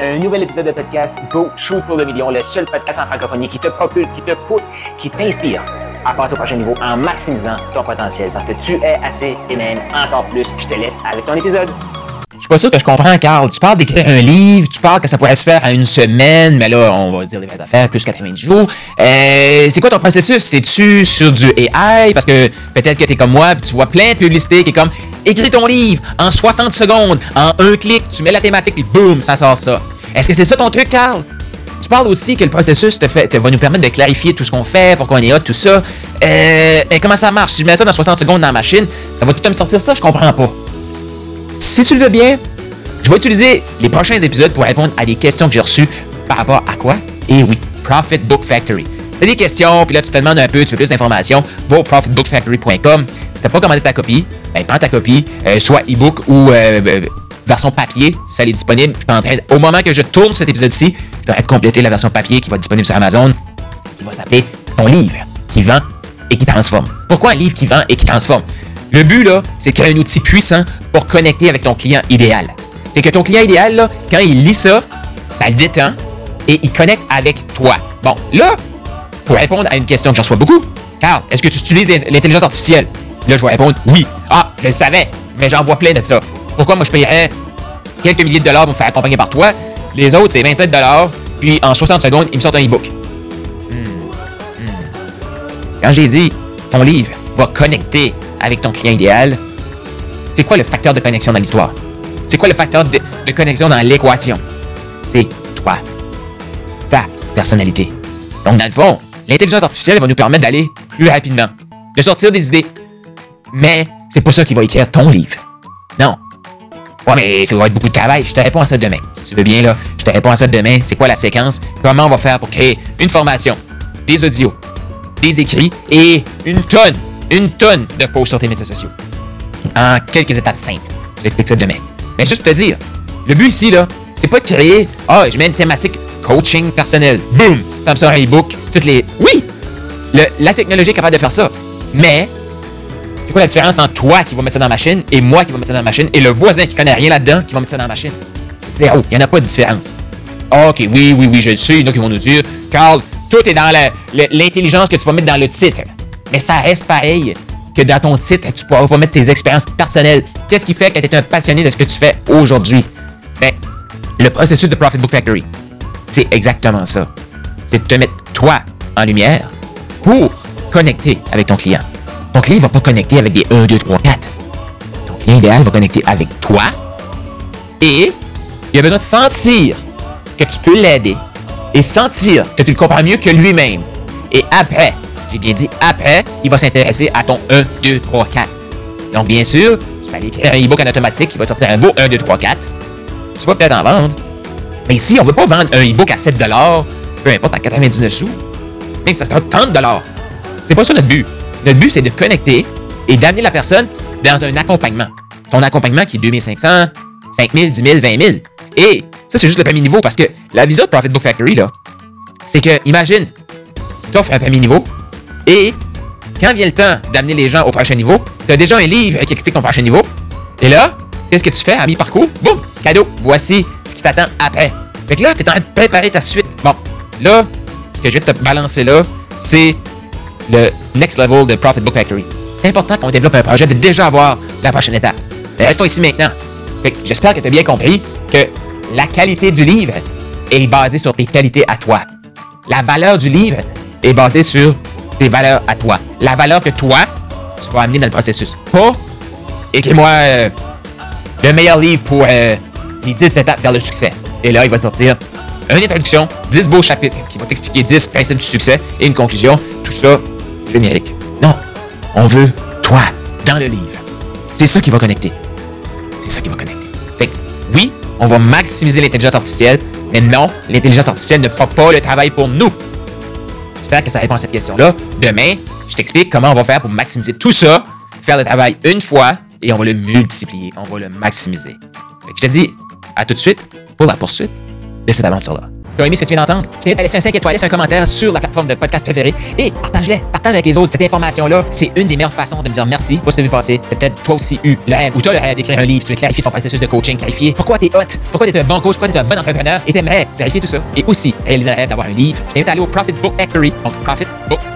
Un nouvel épisode de podcast Go Shoot pour le million, le seul podcast en francophonie qui te propulse, qui te pousse, qui t'inspire à passer au prochain niveau en maximisant ton potentiel parce que tu es assez et même encore plus. Je te laisse avec ton épisode. Je suis pas sûr que je comprends, Carl. Tu parles d'écrire un livre, tu parles que ça pourrait se faire à une semaine, mais là, on va dire les vraies affaires, plus 90 jours. Euh, c'est quoi ton processus? C'est-tu sur du AI? Parce que peut-être que t'es comme moi, tu vois plein de publicités qui est comme écris ton livre en 60 secondes, en un clic, tu mets la thématique, puis boum, ça sort ça. Est-ce que c'est ça ton truc, Carl? Tu parles aussi que le processus va nous permettre de clarifier tout ce qu'on fait, pourquoi on est hot, tout ça. Euh, comment ça marche? Si je mets ça dans 60 secondes dans la machine, ça va tout me sortir ça? Je comprends pas. Si tu le veux bien, je vais utiliser les prochains épisodes pour répondre à des questions que j'ai reçues par rapport à quoi? Et oui, Profit Book Factory. C'est des questions, puis là, tu te demandes un peu, tu veux plus d'informations, va au profitbookfactory.com. Si tu n'as pas commandé ta copie, ben, prends ta copie, euh, soit e-book ou euh, euh, version papier, ça est disponible. Je en train, au moment que je tourne cet épisode-ci, je vais compléter la version papier qui va être disponible sur Amazon, qui va s'appeler Ton livre qui vend et qui transforme. Pourquoi un livre qui vend et qui transforme? Le but, là, c'est ait un outil puissant pour connecter avec ton client idéal. C'est que ton client idéal, là, quand il lit ça, ça le détend et il connecte avec toi. Bon, là, pour répondre à une question que j'en reçois beaucoup, Carl, est-ce que tu utilises l'intelligence artificielle? Là, je vais répondre oui. Ah, je le savais, mais j'en vois plein de ça. Pourquoi moi je payerais quelques milliers de dollars pour me faire accompagner par toi? Les autres, c'est 27 dollars, puis en 60 secondes, ils me sortent un e-book. Hmm, hmm. Quand j'ai dit ton livre va connecter avec ton client idéal, c'est quoi le facteur de connexion dans l'histoire? C'est quoi le facteur de, connexion dans l'équation? C'est toi. Ta personnalité. Donc, dans le fond, l'intelligence artificielle va nous permettre d'aller plus rapidement, de sortir des idées. Mais c'est pas ça qui va écrire ton livre. Non. Ouais, mais ça va être beaucoup de travail. Je te réponds à ça demain. Si tu veux bien, là, je te réponds à ça demain. C'est quoi la séquence? Comment on va faire pour créer une formation, des audios, des écrits et une tonne, une tonne de posts sur tes médias sociaux. En quelques étapes simples. Je t'explique ça demain. Mais juste pour te dire, le but ici, là, c'est pas de créer, ah, je mets une thématique coaching personnel. Boum! Ça me sort un e-book. Toutes les. Oui! La technologie est capable de faire ça. Mais, c'est quoi la différence entre toi qui va mettre ça dans la machine et moi qui va mettre ça dans la machine et le voisin qui connaît rien là-dedans qui va mettre ça dans la machine? Zéro. Il n'y en a pas de différence. Ok, oui, oui, oui, je le sais. Il y en a qui vont nous dire, Carl, tout est dans l'intelligence que tu vas mettre dans le titre. Mais ça reste pareil que dans ton titre, tu pourras pas mettre tes expériences personnelles. Qu'est-ce qui fait que tu es un passionné de ce que tu fais aujourd'hui? Ben, le processus de Profit Book Factory, c'est exactement ça. C'est de te mettre toi en lumière pour connecter avec ton client. Ton client ne va pas connecter avec des 1, 2, 3, 4. Ton client idéal va connecter avec toi et il a besoin de sentir que tu peux l'aider et sentir que tu le comprends mieux que lui-même. Et après, j'ai bien dit après, il va s'intéresser à ton 1, 2, 3, 4. Donc, bien sûr, tu vas aller écrire un e-book en automatique qui va te sortir un beau 1, 2, 3, 4. Tu vas peut-être en vendre. Mais ici, on ne veut pas vendre un e-book à 7 peu importe, à 99 sous. Même si ça sera 30 C'est pas ça notre but. Notre but, c'est de connecter et d'amener la personne dans un accompagnement. Ton accompagnement qui est 2500, 5000, 10 000, 20 000. Et ça, c'est juste le premier niveau parce que la vision de Profit Book Factory, là, c'est que, imagine, tu offres un premier niveau et quand vient le temps d'amener les gens au prochain niveau, tu as déjà un livre qui explique ton prochain niveau. Et là, qu'est-ce que tu fais à mi-parcours? Boum! Cadeau! Voici ce qui t'attend après. Fait que là, tu es en train de préparer ta suite. Bon, là, ce que je vais te balancer là, c'est le next level de Profit Book Factory. C'est important qu'on développe un projet de déjà avoir la prochaine étape. Mais restons ici maintenant. J'espère que tu as bien compris que la qualité du livre est basée sur tes qualités à toi. La valeur du livre est basée sur tes valeurs à toi. La valeur que toi, tu vas amener dans le processus. Pas, écris-moi euh, le meilleur livre pour euh, les 10 étapes vers le succès. Et là, il va sortir une introduction, 10 beaux chapitres qui vont t'expliquer 10 principes du succès et une conclusion. Tout ça générique. Non, on veut toi dans le livre. C'est ça qui va connecter. C'est ça qui va connecter. Fait que, oui, on va maximiser l'intelligence artificielle, mais non, l'intelligence artificielle ne fera pas le travail pour nous. Que ça répond à cette question-là. Demain, je t'explique comment on va faire pour maximiser tout ça, faire le travail une fois et on va le multiplier, on va le maximiser. Je te dis à tout de suite pour la poursuite de cette aventure-là. As aimé ce que tu viens d'entendre, je t'invite à laisser un 5 étoiles, un commentaire sur la plateforme de podcast préférée et partage-les, partage avec les autres. Cette information-là, c'est une des meilleures façons de me dire merci pour ce que tu as passer. C'est peut-être toi aussi eu le rêve ou as le rêve d'écrire un livre, tu veux clarifier ton processus de coaching, clarifier pourquoi tu es hot, pourquoi tu es un bon coach, pourquoi tu es un bon entrepreneur? Et t'aimerais clarifier tout ça. Et aussi réaliser le rêve d'avoir un livre. Je t'invite à au Profit Book Factory, donc